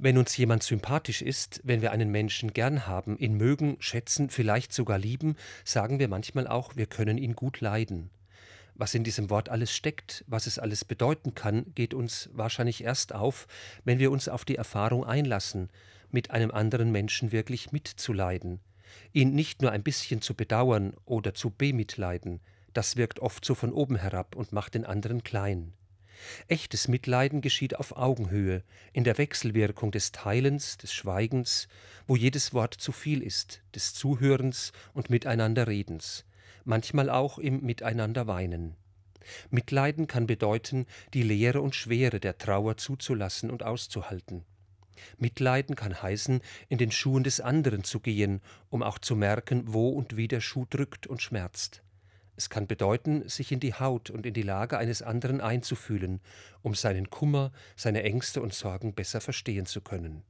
Wenn uns jemand sympathisch ist, wenn wir einen Menschen gern haben, ihn mögen, schätzen, vielleicht sogar lieben, sagen wir manchmal auch, wir können ihn gut leiden. Was in diesem Wort alles steckt, was es alles bedeuten kann, geht uns wahrscheinlich erst auf, wenn wir uns auf die Erfahrung einlassen, mit einem anderen Menschen wirklich mitzuleiden, ihn nicht nur ein bisschen zu bedauern oder zu bemitleiden, das wirkt oft so von oben herab und macht den anderen klein. Echtes Mitleiden geschieht auf Augenhöhe, in der Wechselwirkung des Teilens, des Schweigens, wo jedes Wort zu viel ist, des Zuhörens und Miteinanderredens, manchmal auch im Miteinander weinen. Mitleiden kann bedeuten, die Leere und Schwere der Trauer zuzulassen und auszuhalten. Mitleiden kann heißen, in den Schuhen des anderen zu gehen, um auch zu merken, wo und wie der Schuh drückt und schmerzt. Es kann bedeuten, sich in die Haut und in die Lage eines anderen einzufühlen, um seinen Kummer, seine Ängste und Sorgen besser verstehen zu können.